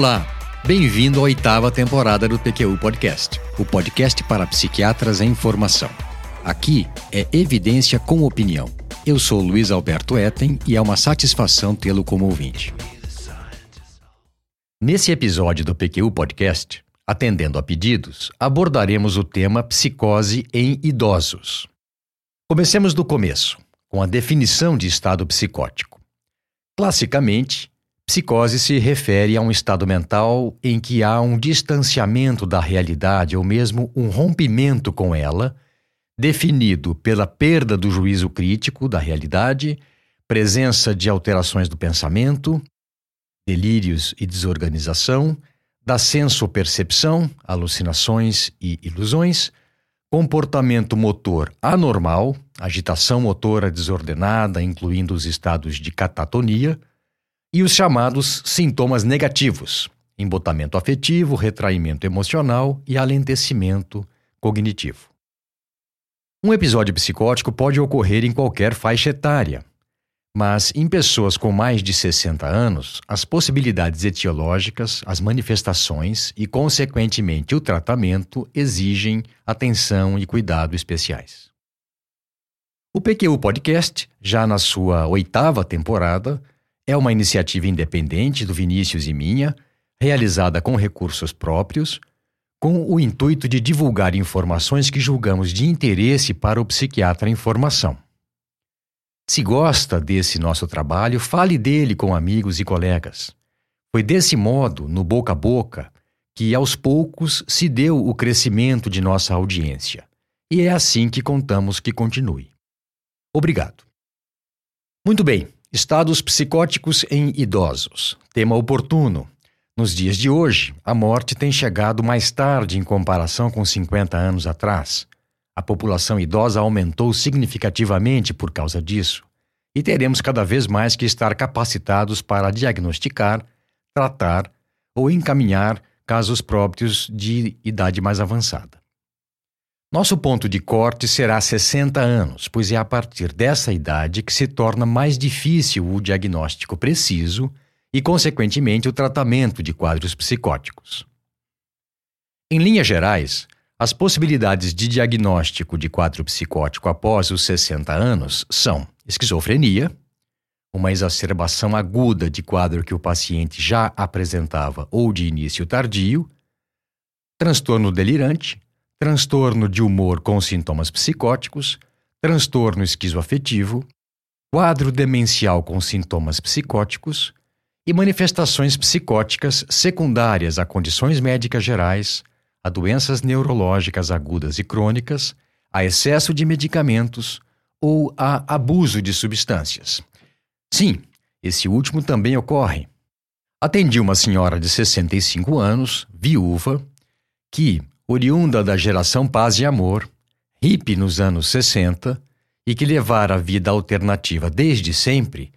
Olá, bem-vindo à oitava temporada do PQU Podcast, o podcast para psiquiatras em formação. Aqui é evidência com opinião. Eu sou Luiz Alberto Etten e é uma satisfação tê-lo como ouvinte. Nesse episódio do PQU Podcast, atendendo a pedidos, abordaremos o tema psicose em idosos. Comecemos do começo, com a definição de estado psicótico. Classicamente, psicose se refere a um estado mental em que há um distanciamento da realidade ou mesmo um rompimento com ela, definido pela perda do juízo crítico da realidade, presença de alterações do pensamento, delírios e desorganização, da senso-percepção, alucinações e ilusões, comportamento motor anormal, agitação motora desordenada, incluindo os estados de catatonia, e os chamados sintomas negativos, embotamento afetivo, retraimento emocional e alentecimento cognitivo. Um episódio psicótico pode ocorrer em qualquer faixa etária, mas em pessoas com mais de 60 anos, as possibilidades etiológicas, as manifestações e, consequentemente, o tratamento exigem atenção e cuidado especiais. O PQU Podcast, já na sua oitava temporada, é uma iniciativa independente do Vinícius e minha, realizada com recursos próprios, com o intuito de divulgar informações que julgamos de interesse para o psiquiatra em formação. Se gosta desse nosso trabalho, fale dele com amigos e colegas. Foi desse modo, no boca a boca, que aos poucos se deu o crescimento de nossa audiência. E é assim que contamos que continue. Obrigado. Muito bem, estados psicóticos em idosos. Tema oportuno. Nos dias de hoje, a morte tem chegado mais tarde em comparação com 50 anos atrás. A população idosa aumentou significativamente por causa disso, e teremos cada vez mais que estar capacitados para diagnosticar, tratar ou encaminhar casos próprios de idade mais avançada. Nosso ponto de corte será 60 anos, pois é a partir dessa idade que se torna mais difícil o diagnóstico preciso e, consequentemente, o tratamento de quadros psicóticos. Em linhas gerais, as possibilidades de diagnóstico de quadro psicótico após os 60 anos são esquizofrenia, uma exacerbação aguda de quadro que o paciente já apresentava ou de início tardio, transtorno delirante, transtorno de humor com sintomas psicóticos, transtorno esquizoafetivo, quadro demencial com sintomas psicóticos e manifestações psicóticas secundárias a condições médicas gerais, a doenças neurológicas agudas e crônicas, a excesso de medicamentos ou a abuso de substâncias. Sim, esse último também ocorre. Atendi uma senhora de 65 anos, viúva, que, oriunda da geração Paz e Amor, hippie nos anos 60 e que levara a vida alternativa desde sempre,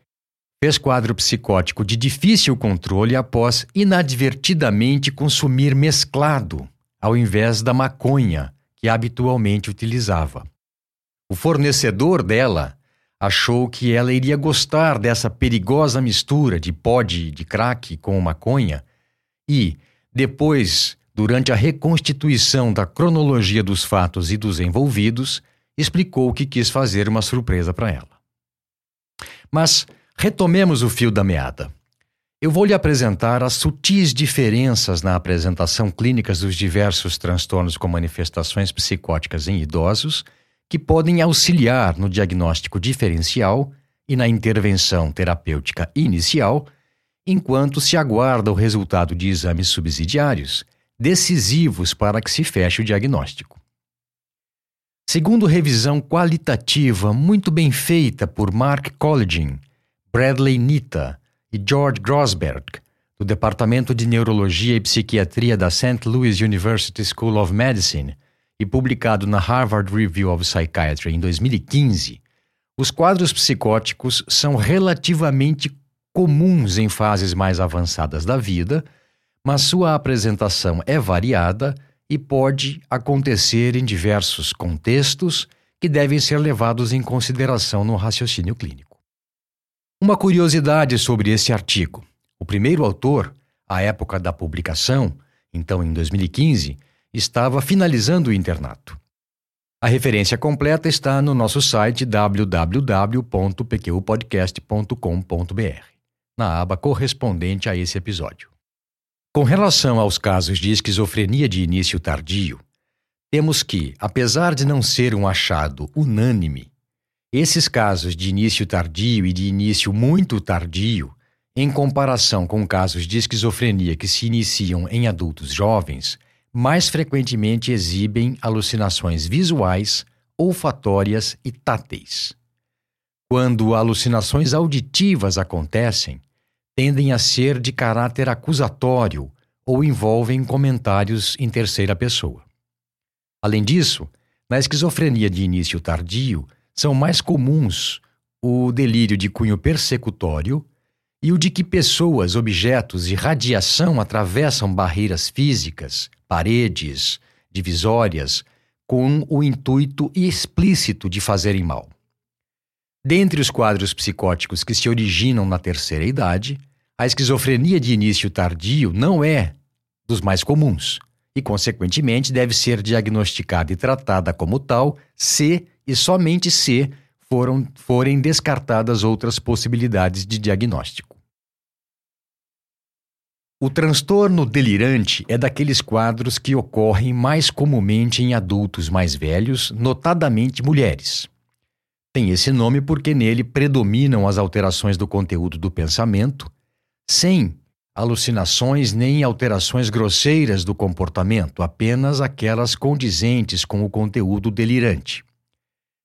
fez quadro psicótico de difícil controle após inadvertidamente consumir mesclado ao invés da maconha que habitualmente utilizava. O fornecedor dela achou que ela iria gostar dessa perigosa mistura de pó de, de crack com maconha e, depois, durante a reconstituição da cronologia dos fatos e dos envolvidos, explicou que quis fazer uma surpresa para ela. Mas retomemos o fio da meada. Eu vou lhe apresentar as sutis diferenças na apresentação clínica dos diversos transtornos com manifestações psicóticas em idosos, que podem auxiliar no diagnóstico diferencial e na intervenção terapêutica inicial, enquanto se aguarda o resultado de exames subsidiários, decisivos para que se feche o diagnóstico. Segundo revisão qualitativa muito bem feita por Mark Colligin, Bradley Nita, e George Grosberg, do Departamento de Neurologia e Psiquiatria da St. Louis University School of Medicine e publicado na Harvard Review of Psychiatry em 2015, os quadros psicóticos são relativamente comuns em fases mais avançadas da vida, mas sua apresentação é variada e pode acontecer em diversos contextos que devem ser levados em consideração no raciocínio clínico. Uma curiosidade sobre esse artigo: o primeiro autor À época da publicação, então em 2015, estava finalizando o internato. A referência completa está no nosso site www.pqpodcast.com.br, na aba correspondente a esse episódio. Com relação aos casos de esquizofrenia de início tardio, temos que, apesar de não ser um achado unânime, esses casos de início tardio e de início muito tardio, em comparação com casos de esquizofrenia que se iniciam em adultos jovens, mais frequentemente exibem alucinações visuais, olfatórias e táteis. Quando alucinações auditivas acontecem, tendem a ser de caráter acusatório ou envolvem comentários em terceira pessoa. Além disso, na esquizofrenia de início tardio, são mais comuns o delírio de cunho persecutório e o de que pessoas, objetos e radiação atravessam barreiras físicas, paredes, divisórias, com o intuito explícito de fazerem mal. Dentre os quadros psicóticos que se originam na terceira idade, a esquizofrenia de início tardio não é dos mais comuns e, consequentemente, deve ser diagnosticada e tratada como tal se e somente se foram, forem descartadas outras possibilidades de diagnóstico. O transtorno delirante é daqueles quadros que ocorrem mais comumente em adultos mais velhos, notadamente mulheres. Tem esse nome porque nele predominam as alterações do conteúdo do pensamento, sem alucinações nem alterações grosseiras do comportamento, apenas aquelas condizentes com o conteúdo delirante.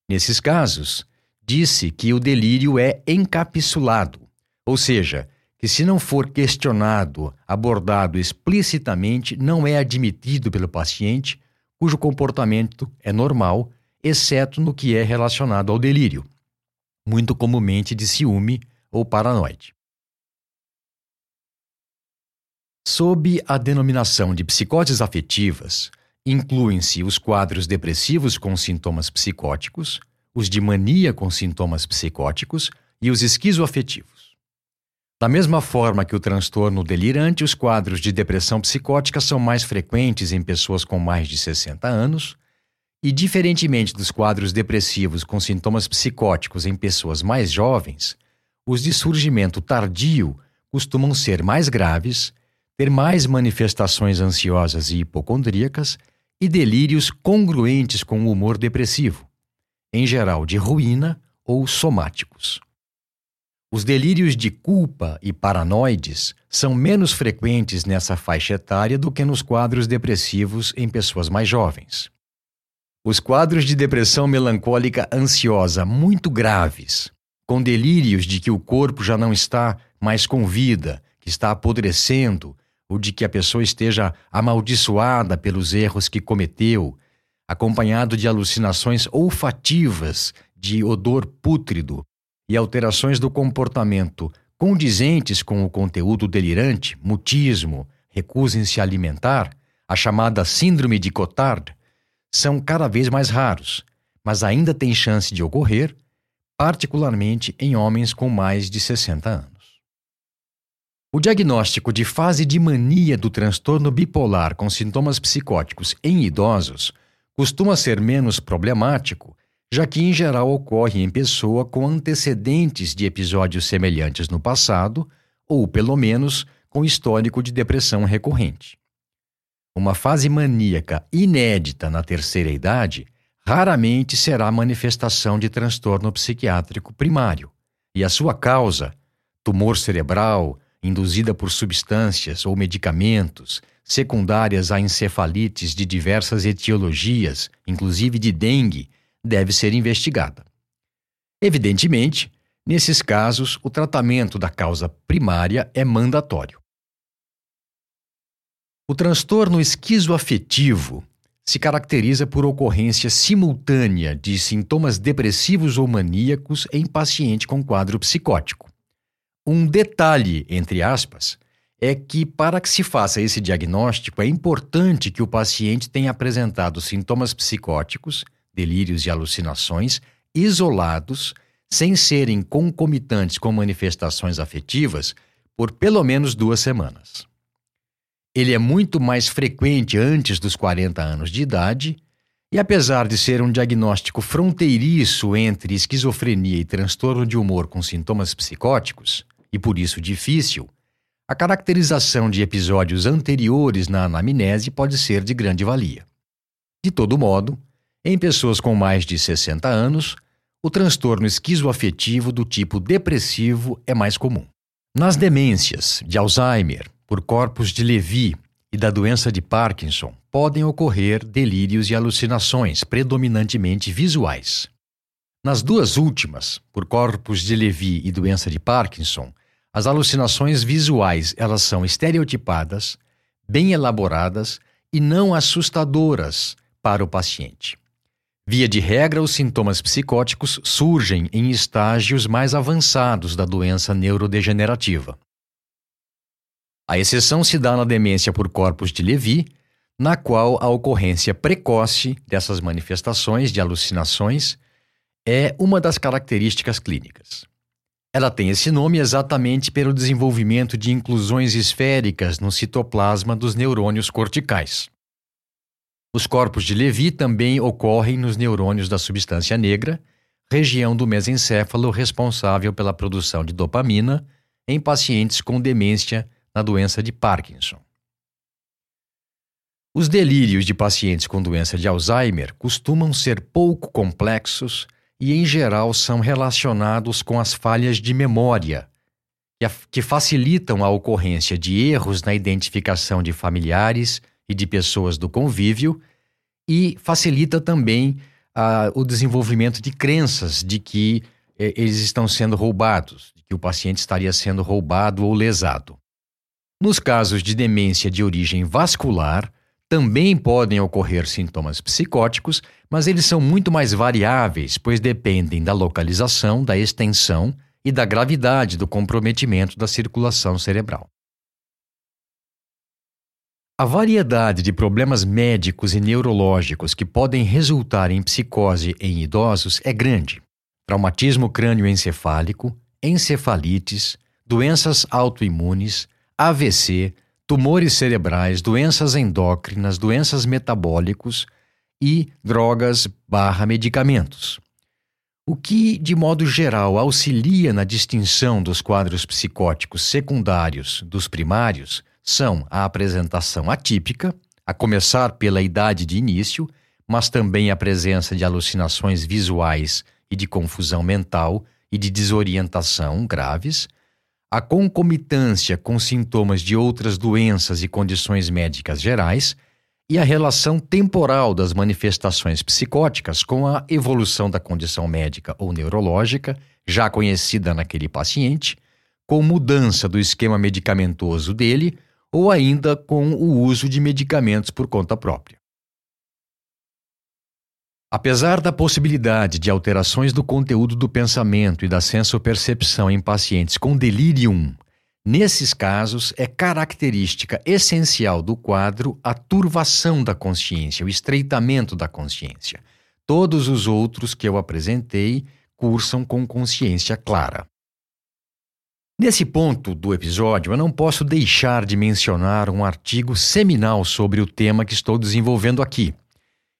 Nesses casos, disse que o delírio é encapsulado, ou seja, que, se não for questionado, abordado explicitamente, não é admitido pelo paciente, cujo comportamento é normal, exceto no que é relacionado ao delírio, muito comumente de ciúme ou paranoide. Sob a denominação de psicoses afetivas, incluem-se os quadros depressivos com sintomas psicóticos, os de mania com sintomas psicóticos e os esquizoafetivos. Da mesma forma que o transtorno delirante, os quadros de depressão psicótica são mais frequentes em pessoas com mais de 60 anos, e diferentemente dos quadros depressivos com sintomas psicóticos em pessoas mais jovens, os de surgimento tardio costumam ser mais graves, ter mais manifestações ansiosas e hipocondríacas e delírios congruentes com o humor depressivo, em geral de ruína ou somáticos. Os delírios de culpa e paranoides são menos frequentes nessa faixa etária do que nos quadros depressivos em pessoas mais jovens. Os quadros de depressão melancólica ansiosa muito graves, com delírios de que o corpo já não está mais com vida, que está apodrecendo, ou de que a pessoa esteja amaldiçoada pelos erros que cometeu, acompanhado de alucinações olfativas de odor pútrido e alterações do comportamento condizentes com o conteúdo delirante, mutismo, recusa em se alimentar, a chamada síndrome de Cotard, são cada vez mais raros, mas ainda têm chance de ocorrer, particularmente em homens com mais de 60 anos. O diagnóstico de fase de mania do transtorno bipolar com sintomas psicóticos em idosos costuma ser menos problemático já que em geral ocorre em pessoa com antecedentes de episódios semelhantes no passado, ou pelo menos com histórico de depressão recorrente. Uma fase maníaca inédita na terceira idade raramente será manifestação de transtorno psiquiátrico primário, e a sua causa, tumor cerebral, induzida por substâncias ou medicamentos, secundárias a encefalites de diversas etiologias, inclusive de dengue, deve ser investigada. Evidentemente, nesses casos, o tratamento da causa primária é mandatório. O transtorno esquizoafetivo se caracteriza por ocorrência simultânea de sintomas depressivos ou maníacos em paciente com quadro psicótico. Um detalhe, entre aspas, é que para que se faça esse diagnóstico é importante que o paciente tenha apresentado sintomas psicóticos delírios e alucinações isolados, sem serem concomitantes com manifestações afetivas, por pelo menos duas semanas. Ele é muito mais frequente antes dos 40 anos de idade, e apesar de ser um diagnóstico fronteiriço entre esquizofrenia e transtorno de humor com sintomas psicóticos, e por isso difícil, a caracterização de episódios anteriores na anamnese pode ser de grande valia. De todo modo, em pessoas com mais de 60 anos, o transtorno esquizoafetivo do tipo depressivo é mais comum. Nas demências de Alzheimer, por corpos de Levy e da doença de Parkinson, podem ocorrer delírios e alucinações, predominantemente visuais. Nas duas últimas, por corpos de Levy e doença de Parkinson, as alucinações visuais elas são estereotipadas, bem elaboradas e não assustadoras para o paciente. Via de regra, os sintomas psicóticos surgem em estágios mais avançados da doença neurodegenerativa. A exceção se dá na demência por corpos de Levy, na qual a ocorrência precoce dessas manifestações de alucinações é uma das características clínicas. Ela tem esse nome exatamente pelo desenvolvimento de inclusões esféricas no citoplasma dos neurônios corticais. Os corpos de Levy também ocorrem nos neurônios da substância negra, região do mesencéfalo responsável pela produção de dopamina em pacientes com demência na doença de Parkinson. Os delírios de pacientes com doença de Alzheimer costumam ser pouco complexos e, em geral, são relacionados com as falhas de memória, que facilitam a ocorrência de erros na identificação de familiares e de pessoas do convívio e facilita também uh, o desenvolvimento de crenças de que eh, eles estão sendo roubados, de que o paciente estaria sendo roubado ou lesado. Nos casos de demência de origem vascular, também podem ocorrer sintomas psicóticos, mas eles são muito mais variáveis, pois dependem da localização, da extensão e da gravidade do comprometimento da circulação cerebral. A variedade de problemas médicos e neurológicos que podem resultar em psicose em idosos é grande. Traumatismo crânioencefálico, encefalites, doenças autoimunes, AVC, tumores cerebrais, doenças endócrinas, doenças metabólicos e drogas barra medicamentos. O que, de modo geral, auxilia na distinção dos quadros psicóticos secundários dos primários são a apresentação atípica, a começar pela idade de início, mas também a presença de alucinações visuais e de confusão mental e de desorientação graves, a concomitância com sintomas de outras doenças e condições médicas gerais e a relação temporal das manifestações psicóticas com a evolução da condição médica ou neurológica já conhecida naquele paciente, com mudança do esquema medicamentoso dele ou ainda com o uso de medicamentos por conta própria. Apesar da possibilidade de alterações do conteúdo do pensamento e da sensopercepção em pacientes com delirium, nesses casos é característica essencial do quadro a turvação da consciência, o estreitamento da consciência. Todos os outros que eu apresentei cursam com consciência clara. Nesse ponto do episódio, eu não posso deixar de mencionar um artigo seminal sobre o tema que estou desenvolvendo aqui,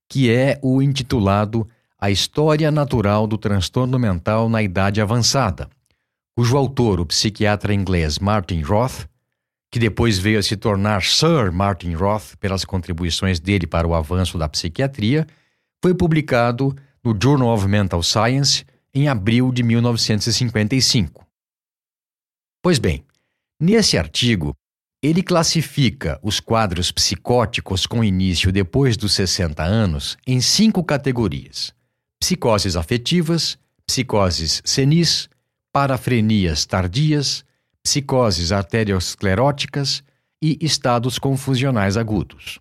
que é o intitulado A História Natural do Transtorno Mental na Idade Avançada, cujo autor, o psiquiatra inglês Martin Roth, que depois veio a se tornar Sir Martin Roth pelas contribuições dele para o avanço da psiquiatria, foi publicado no Journal of Mental Science em abril de 1955. Pois bem, nesse artigo, ele classifica os quadros psicóticos com início depois dos 60 anos em cinco categorias: psicoses afetivas, psicoses senis, parafrenias tardias, psicoses arterioscleróticas e estados confusionais agudos.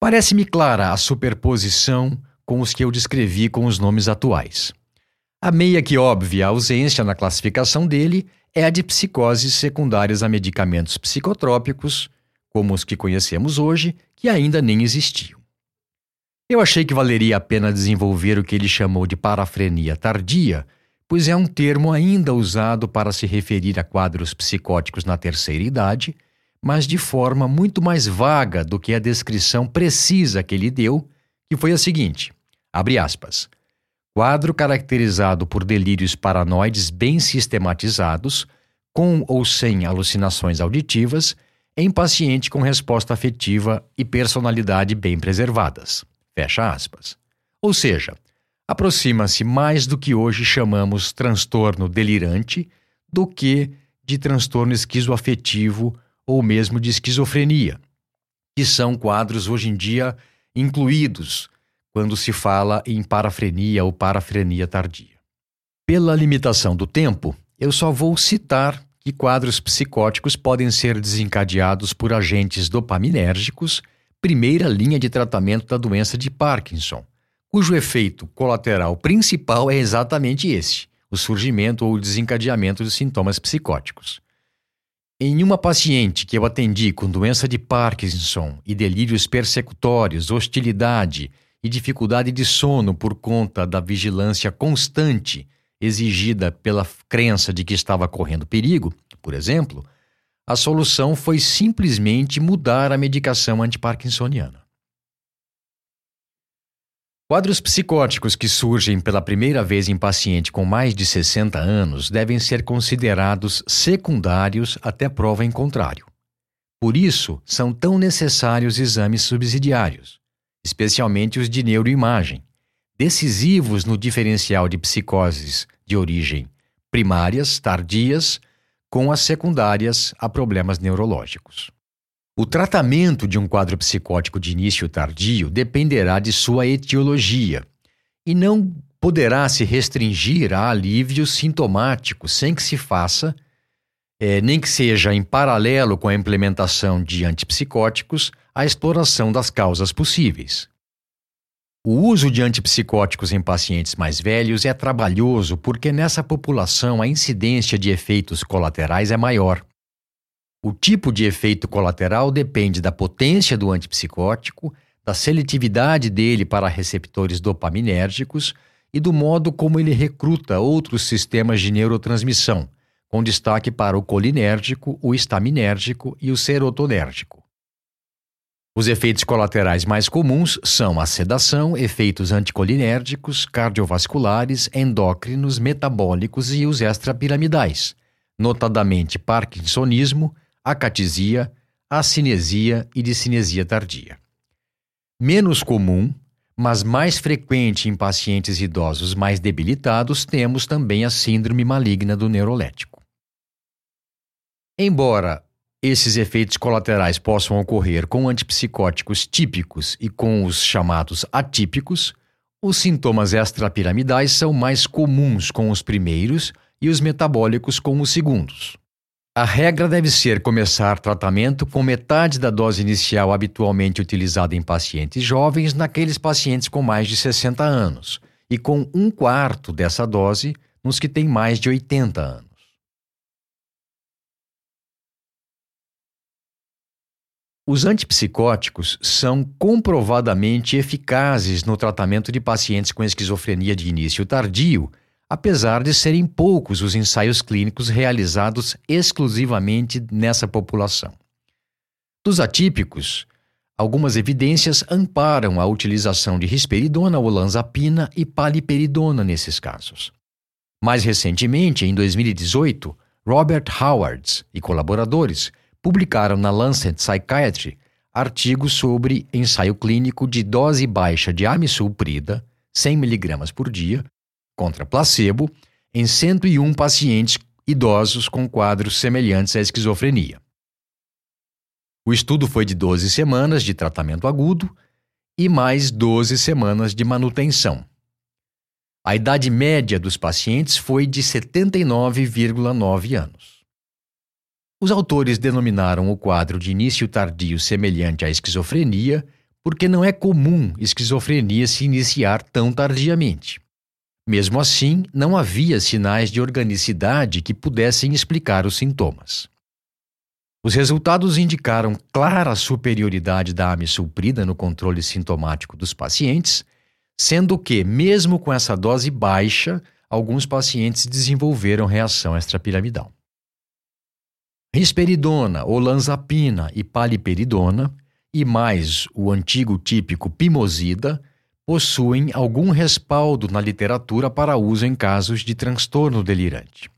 Parece-me clara a superposição com os que eu descrevi com os nomes atuais. A meia que óbvia ausência na classificação dele é a de psicoses secundárias a medicamentos psicotrópicos, como os que conhecemos hoje, que ainda nem existiam. Eu achei que valeria a pena desenvolver o que ele chamou de parafrenia tardia, pois é um termo ainda usado para se referir a quadros psicóticos na terceira idade, mas de forma muito mais vaga do que a descrição precisa que ele deu, que foi a seguinte: abre aspas. Quadro caracterizado por delírios paranoides bem sistematizados, com ou sem alucinações auditivas, em paciente com resposta afetiva e personalidade bem preservadas. Fecha aspas. Ou seja, aproxima-se mais do que hoje chamamos transtorno delirante do que de transtorno esquizoafetivo ou mesmo de esquizofrenia, que são quadros hoje em dia incluídos quando se fala em parafrenia ou parafrenia tardia. Pela limitação do tempo, eu só vou citar que quadros psicóticos podem ser desencadeados por agentes dopaminérgicos, primeira linha de tratamento da doença de Parkinson, cujo efeito colateral principal é exatamente esse: o surgimento ou desencadeamento de sintomas psicóticos. Em uma paciente que eu atendi com doença de Parkinson e delírios persecutórios, hostilidade e dificuldade de sono por conta da vigilância constante exigida pela crença de que estava correndo perigo, por exemplo, a solução foi simplesmente mudar a medicação antiparkinsoniana. Quadros psicóticos que surgem pela primeira vez em paciente com mais de 60 anos devem ser considerados secundários até prova em contrário. Por isso, são tão necessários exames subsidiários, especialmente os de neuroimagem, decisivos no diferencial de psicoses de origem primárias, tardias, com as secundárias a problemas neurológicos. O tratamento de um quadro psicótico de início tardio dependerá de sua etiologia e não poderá se restringir a alívio sintomático sem que se faça, é, nem que seja em paralelo com a implementação de antipsicóticos, a exploração das causas possíveis. O uso de antipsicóticos em pacientes mais velhos é trabalhoso porque nessa população a incidência de efeitos colaterais é maior. O tipo de efeito colateral depende da potência do antipsicótico, da seletividade dele para receptores dopaminérgicos e do modo como ele recruta outros sistemas de neurotransmissão, com destaque para o colinérgico, o estaminérgico e o serotonérgico. Os efeitos colaterais mais comuns são a sedação, efeitos anticolinérgicos, cardiovasculares, endócrinos, metabólicos e os extrapiramidais, notadamente parkinsonismo, acatisia, acinesia e discinesia tardia. Menos comum, mas mais frequente em pacientes idosos mais debilitados, temos também a síndrome maligna do neurolético. Embora esses efeitos colaterais possam ocorrer com antipsicóticos típicos e com os chamados atípicos, os sintomas extrapiramidais são mais comuns com os primeiros e os metabólicos com os segundos. A regra deve ser começar tratamento com metade da dose inicial habitualmente utilizada em pacientes jovens naqueles pacientes com mais de 60 anos, e com um quarto dessa dose nos que têm mais de 80 anos. Os antipsicóticos são comprovadamente eficazes no tratamento de pacientes com esquizofrenia de início tardio, apesar de serem poucos os ensaios clínicos realizados exclusivamente nessa população. Dos atípicos, algumas evidências amparam a utilização de risperidona, olanzapina e paliperidona nesses casos. Mais recentemente, em 2018, Robert Howards e colaboradores publicaram na Lancet Psychiatry artigos sobre ensaio clínico de dose baixa de amisulprida, 100mg por dia, contra placebo, em 101 pacientes idosos com quadros semelhantes à esquizofrenia. O estudo foi de 12 semanas de tratamento agudo e mais 12 semanas de manutenção. A idade média dos pacientes foi de 79,9 anos. Os autores denominaram o quadro de início tardio semelhante à esquizofrenia porque não é comum esquizofrenia se iniciar tão tardiamente. Mesmo assim, não havia sinais de organicidade que pudessem explicar os sintomas. Os resultados indicaram clara superioridade da amisulprida no controle sintomático dos pacientes, sendo que, mesmo com essa dose baixa, alguns pacientes desenvolveram reação extrapiramidal. Risperidona, olanzapina e paliperidona, e mais o antigo típico pimosida, possuem algum respaldo na literatura para uso em casos de transtorno delirante.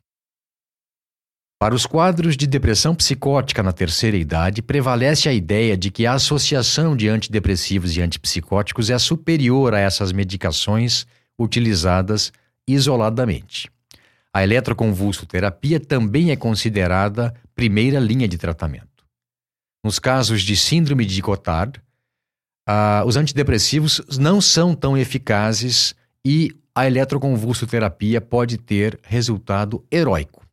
Para os quadros de depressão psicótica na terceira idade, prevalece a ideia de que a associação de antidepressivos e antipsicóticos é superior a essas medicações utilizadas isoladamente. A eletroconvulsoterapia também é considerada primeira linha de tratamento. Nos casos de síndrome de Cotard, uh, os antidepressivos não são tão eficazes e a eletroconvulsoterapia pode ter resultado heróico.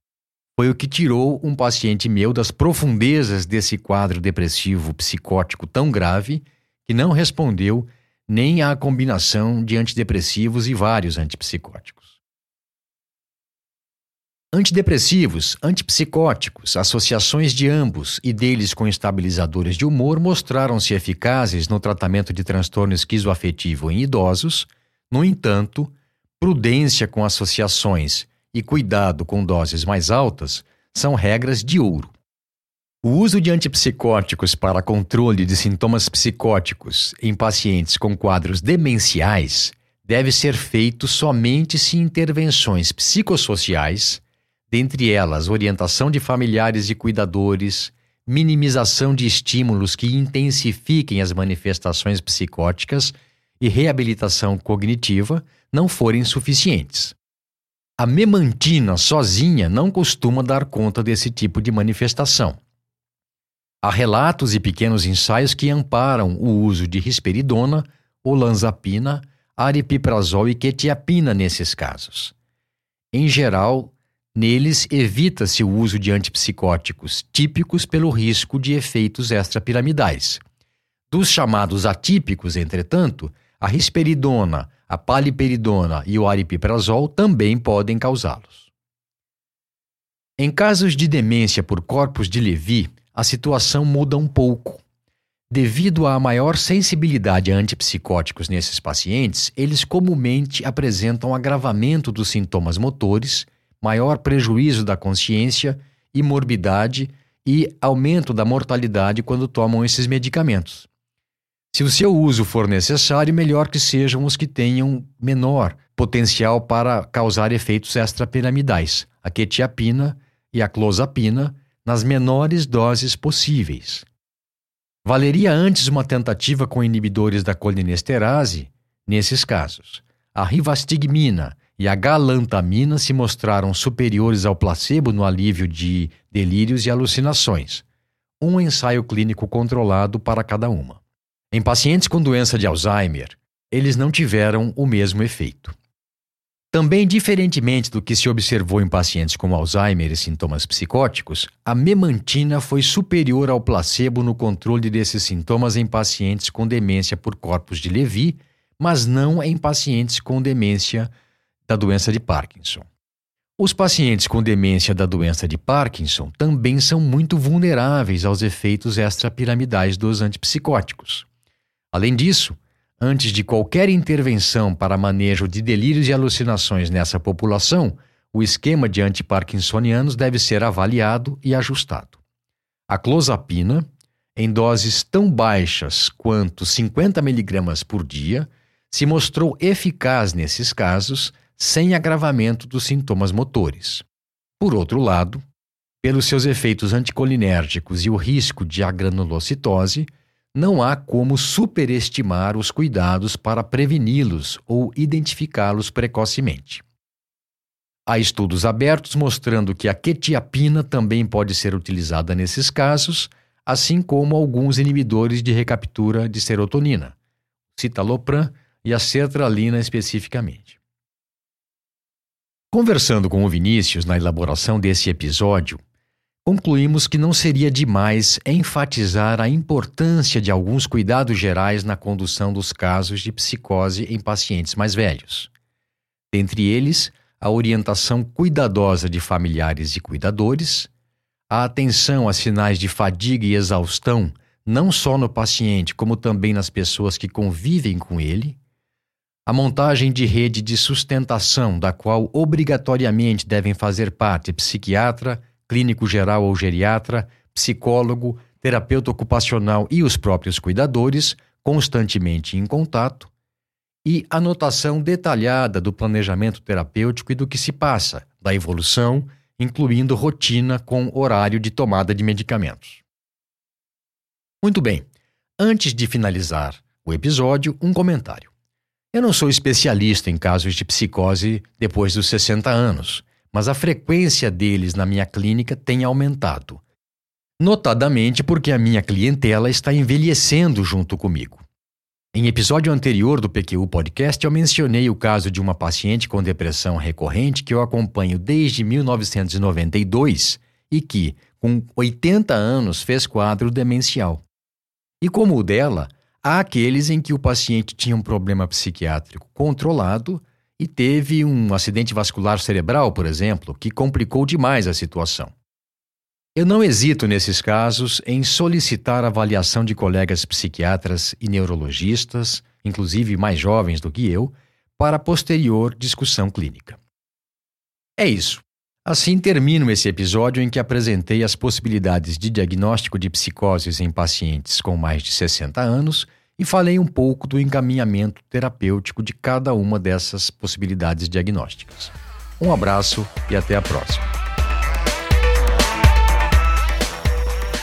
Foi o que tirou um paciente meu das profundezas desse quadro depressivo psicótico tão grave que não respondeu nem à combinação de antidepressivos e vários antipsicóticos. Antidepressivos, antipsicóticos, associações de ambos e deles com estabilizadores de humor mostraram-se eficazes no tratamento de transtorno esquizoafetivo em idosos. No entanto, prudência com associações e cuidado com doses mais altas são regras de ouro. O uso de antipsicóticos para controle de sintomas psicóticos em pacientes com quadros demenciais deve ser feito somente se intervenções psicossociais dentre elas orientação de familiares e cuidadores, minimização de estímulos que intensifiquem as manifestações psicóticas e reabilitação cognitiva, não forem suficientes. A memantina sozinha não costuma dar conta desse tipo de manifestação. Há relatos e pequenos ensaios que amparam o uso de risperidona, olanzapina, aripiprazol e quetiapina nesses casos. Em geral, Neles, evita-se o uso de antipsicóticos típicos pelo risco de efeitos extrapiramidais. Dos chamados atípicos, entretanto, a risperidona, a paliperidona e o aripiprazol também podem causá-los. Em casos de demência por corpos de Levy, a situação muda um pouco. Devido à maior sensibilidade a antipsicóticos nesses pacientes, eles comumente apresentam agravamento dos sintomas motores maior prejuízo da consciência e morbidade e aumento da mortalidade quando tomam esses medicamentos. Se o seu uso for necessário, melhor que sejam os que tenham menor potencial para causar efeitos extrapiramidais, a quetiapina e a clozapina, nas menores doses possíveis. Valeria antes uma tentativa com inibidores da colinesterase nesses casos. A rivastigmina e a galantamina se mostraram superiores ao placebo no alívio de delírios e alucinações. Um ensaio clínico controlado para cada uma. Em pacientes com doença de Alzheimer, eles não tiveram o mesmo efeito. Também, diferentemente do que se observou em pacientes com Alzheimer e sintomas psicóticos, a memantina foi superior ao placebo no controle desses sintomas em pacientes com demência por corpos de Levy, mas não em pacientes com demência da doença de Parkinson. Os pacientes com demência da doença de Parkinson também são muito vulneráveis aos efeitos extrapiramidais dos antipsicóticos. Além disso, antes de qualquer intervenção para manejo de delírios e alucinações nessa população, o esquema de antiparkinsonianos deve ser avaliado e ajustado. A clozapina, em doses tão baixas quanto 50 mg por dia, se mostrou eficaz nesses casos sem agravamento dos sintomas motores. Por outro lado, pelos seus efeitos anticolinérgicos e o risco de agranulocitose, não há como superestimar os cuidados para preveni-los ou identificá-los precocemente. Há estudos abertos mostrando que a quetiapina também pode ser utilizada nesses casos, assim como alguns inibidores de recaptura de serotonina, citalopram e a sertralina especificamente. Conversando com o Vinícius na elaboração desse episódio, concluímos que não seria demais enfatizar a importância de alguns cuidados gerais na condução dos casos de psicose em pacientes mais velhos. Dentre eles, a orientação cuidadosa de familiares e cuidadores, a atenção a sinais de fadiga e exaustão, não só no paciente, como também nas pessoas que convivem com ele a montagem de rede de sustentação, da qual obrigatoriamente devem fazer parte psiquiatra, clínico geral ou geriatra, psicólogo, terapeuta ocupacional e os próprios cuidadores, constantemente em contato, e anotação detalhada do planejamento terapêutico e do que se passa, da evolução, incluindo rotina com horário de tomada de medicamentos. Muito bem, antes de finalizar o episódio, um comentário. Eu não sou especialista em casos de psicose depois dos 60 anos, mas a frequência deles na minha clínica tem aumentado. Notadamente porque a minha clientela está envelhecendo junto comigo. Em episódio anterior do PQU Podcast, eu mencionei o caso de uma paciente com depressão recorrente que eu acompanho desde 1992 e que, com 80 anos, fez quadro demencial. E como o dela, há aqueles em que o paciente tinha um problema psiquiátrico controlado e teve um acidente vascular cerebral, por exemplo, que complicou demais a situação. Eu não hesito nesses casos em solicitar avaliação de colegas psiquiatras e neurologistas, inclusive mais jovens do que eu, para posterior discussão clínica. É isso. Assim termino esse episódio em que apresentei as possibilidades de diagnóstico de psicoses em pacientes com mais de 60 anos e falei um pouco do encaminhamento terapêutico de cada uma dessas possibilidades diagnósticas. Um abraço e até a próxima.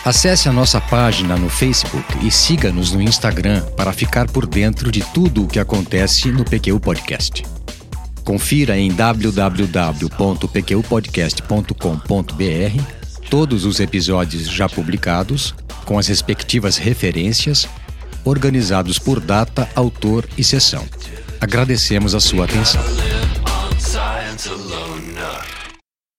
Acesse a nossa página no Facebook e siga-nos no Instagram para ficar por dentro de tudo o que acontece no PQ Podcast. Confira em www.pqpodcast.com.br todos os episódios já publicados, com as respectivas referências, organizados por data, autor e sessão. Agradecemos a sua atenção.